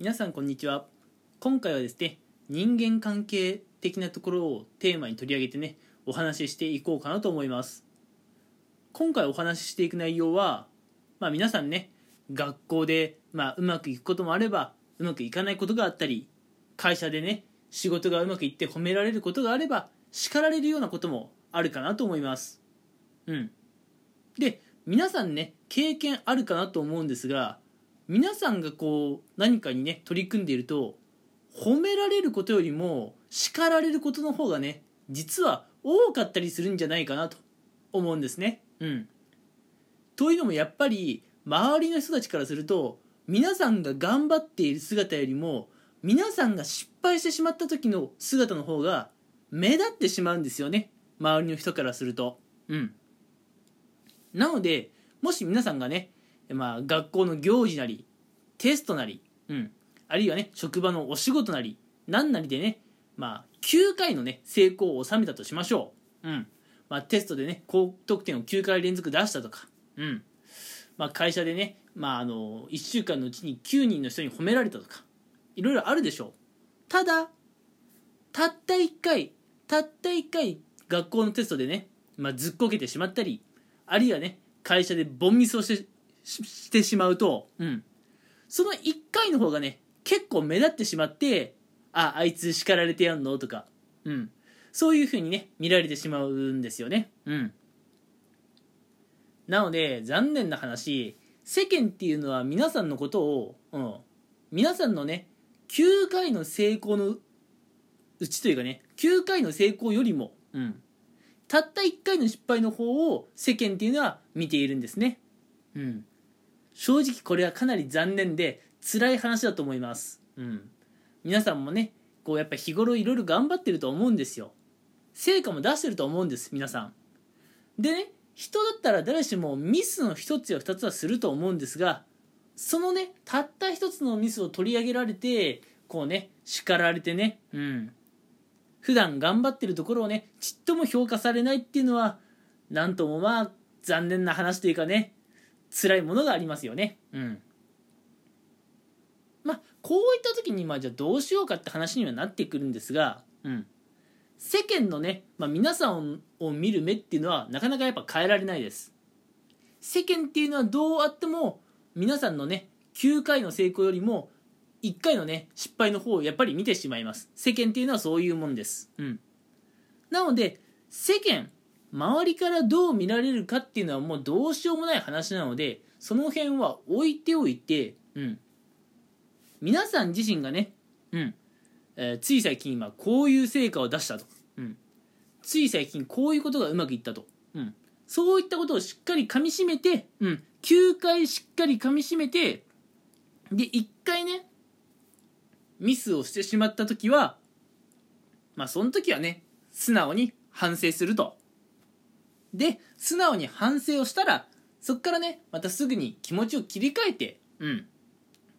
皆さんこんにちは。今回はですね人間関係的なところをテーマに取り上げてねお話ししていこうかなと思います。今回お話ししていく内容はまあ皆さんね学校で、まあ、うまくいくこともあればうまくいかないことがあったり会社でね仕事がうまくいって褒められることがあれば叱られるようなこともあるかなと思います。うん。で皆さんね経験あるかなと思うんですが皆さんがこう何かにね取り組んでいると褒められることよりも叱られることの方がね実は多かったりするんじゃないかなと思うんですね。うん、というのもやっぱり周りの人たちからすると皆さんが頑張っている姿よりも皆さんが失敗してしまった時の姿の方が目立ってしまうんですよね周りの人からすると。うん、なのでもし皆さんがねまあ、学校の行事なりテストなり、うん、あるいはね職場のお仕事なり何なりでね、まあ、9回のね成功を収めたとしましょう、うん。まあ、テストでね高得点を9回連続出したとか、うん。まあ、会社でね、まあ、あの1週間のうちに9人の人に褒められたとか。いろいろあるでしょう。ただたった1回たった1回学校のテストでね、まあ、ずっこけてしまったりあるいはね会社でボンミスをしてしてしまうと、うん。その1回の方がね、結構目立ってしまって、あ、あいつ叱られてやんの？とか、うん。そういう風にね、見られてしまうんですよね。うん。なので、残念な話、世間っていうのは皆さんのことを、うん。皆さんのね、9回の成功のうちというかね、9回の成功よりも、うん。たった1回の失敗の方を世間っていうのは見ているんですね。うん。正直これはかなり残念で辛い話だと思います。うん。皆さんもね、こうやっぱ日頃いろいろ頑張ってると思うんですよ。成果も出してると思うんです、皆さん。でね、人だったら誰しもミスの一つや二つはすると思うんですが、そのね、たった一つのミスを取り上げられて、こうね、叱られてね、うん。普段頑張ってるところをね、ちっとも評価されないっていうのは、なんともまあ、残念な話というかね、辛いものがありますよね。うん。まあ、こういった時に、まあ、じゃあどうしようかって話にはなってくるんですが、うん。世間のね、まあ、皆さんを見る目っていうのはなかなかやっぱ変えられないです。世間っていうのはどうあっても皆さんのね、9回の成功よりも1回のね、失敗の方をやっぱり見てしまいます。世間っていうのはそういうもんです。うん。なので、世間周りからどう見られるかっていうのはもうどうしようもない話なのでその辺は置いておいて、うん、皆さん自身がね、うん。えー、つい最近今こういう成果を出したと、うん、つい最近こういうことがうまくいったと、うん、そういったことをしっかりかみしめて、うん、9回しっかりかみしめてで1回ねミスをしてしまった時はまあその時はね素直に反省すると。で素直に反省をしたらそこからねまたすぐに気持ちを切り替えてうん。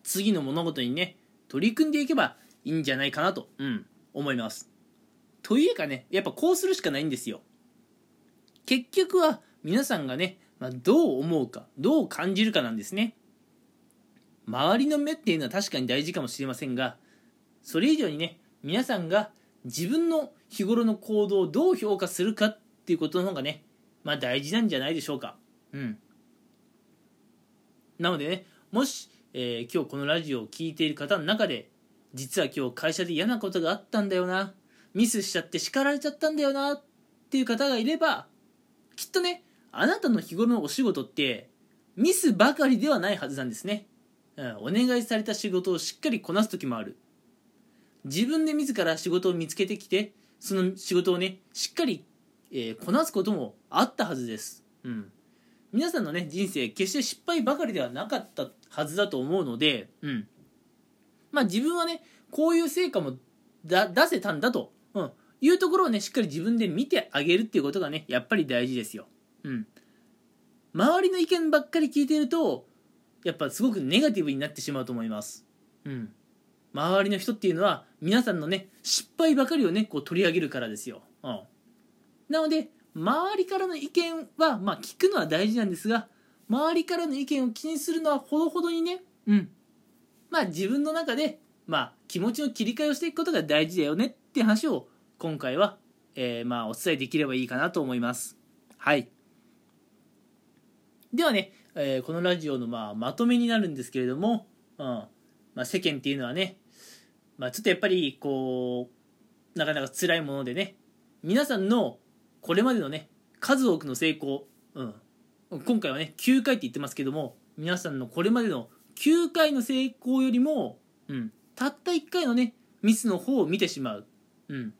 次の物事にね取り組んでいけばいいんじゃないかなと、うん、思います。というかねやっぱこうするしかないんですよ。結局は皆さんがね、まあ、どう思うかどう感じるかなんですね。周りの目っていうのは確かに大事かもしれませんがそれ以上にね皆さんが自分の日頃の行動をどう評価するかっていうことの方がねまあ大事なんじゃないでしょうか。うん。なのでね、もし、えー、今日このラジオを聴いている方の中で、実は今日会社で嫌なことがあったんだよな、ミスしちゃって叱られちゃったんだよな、っていう方がいれば、きっとね、あなたの日頃のお仕事って、ミスばかりではないはずなんですね。うん、お願いされた仕事をしっかりこなす時もある。自分で自ら仕事を見つけてきて、その仕事をね、しっかりえー、こなすこともあったはずです。うん。皆さんのね、人生、決して失敗ばかりではなかったはずだと思うので、うん。まあ自分はね、こういう成果もだ出せたんだと、うん、いうところをね、しっかり自分で見てあげるっていうことがね、やっぱり大事ですよ。うん。周りの意見ばっかり聞いてると、やっぱすごくネガティブになってしまうと思います。うん。周りの人っていうのは、皆さんのね、失敗ばかりをね、こう取り上げるからですよ。うん。なので周りからの意見はまあ聞くのは大事なんですが周りからの意見を気にするのはほどほどにねうんまあ自分の中で、まあ気持ちの切り替えをしていくことが大事だよねっていう話を今回は、えー、まあお伝えできればいいかなと思います。はい。ではね、えー、このラジオのまあまとめになるんですけれども、うんまあ、世間っていうのはね、まあ、ちょっとやっぱりこうなかなか辛いものでね皆さんのこれまでのね数多くの成功、うん、今回はね9回って言ってますけども皆さんのこれまでの9回の成功よりも、うん、たった1回のねミスの方を見てしまう、うん、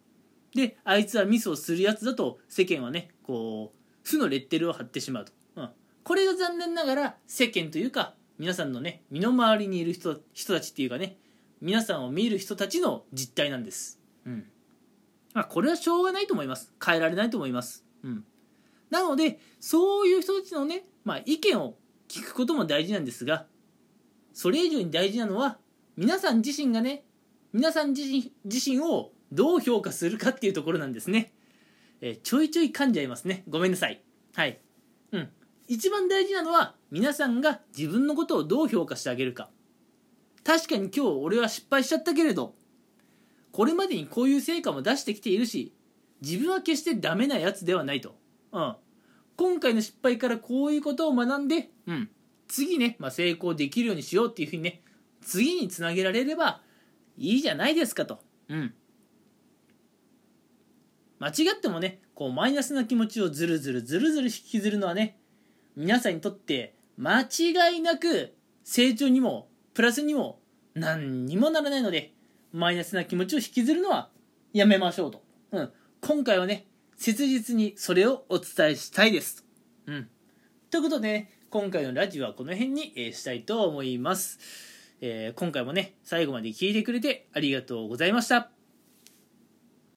であいつはミスをするやつだと世間はねこう負のレッテルを貼ってしまうと、うん、これが残念ながら世間というか皆さんのね身の回りにいる人人たちっていうかね皆さんを見る人たちの実態なんです。うん。まあ、これはしょうがないと思います。変えられないと思います。うん。なので、そういう人たちのね、まあ、意見を聞くことも大事なんですが、それ以上に大事なのは、皆さん自身がね、皆さん自身自身をどう評価するかっていうところなんですね。えー、ちょいちょい噛んじゃいますね。ごめんなさい。はい。うん。一番大事なのは、皆さんが自分のことをどう評価してあげるか。確かに今日俺は失敗しちゃったけれどこれまでにこういう成果も出してきているし自分は決してダメなやつではないと、うん、今回の失敗からこういうことを学んで、うん、次ね、まあ、成功できるようにしようっていうふうにね次につなげられればいいじゃないですかと、うん、間違ってもねこうマイナスな気持ちをずるずるずるずる引きずるのはね皆さんにとって間違いなく成長にもプラスにも何にもならないので、マイナスな気持ちを引きずるのはやめましょうと。うん。今回はね、切実にそれをお伝えしたいです。うん。ということで、ね、今回のラジオはこの辺に、えしたいと思います。えー、今回もね、最後まで聞いてくれてありがとうございました。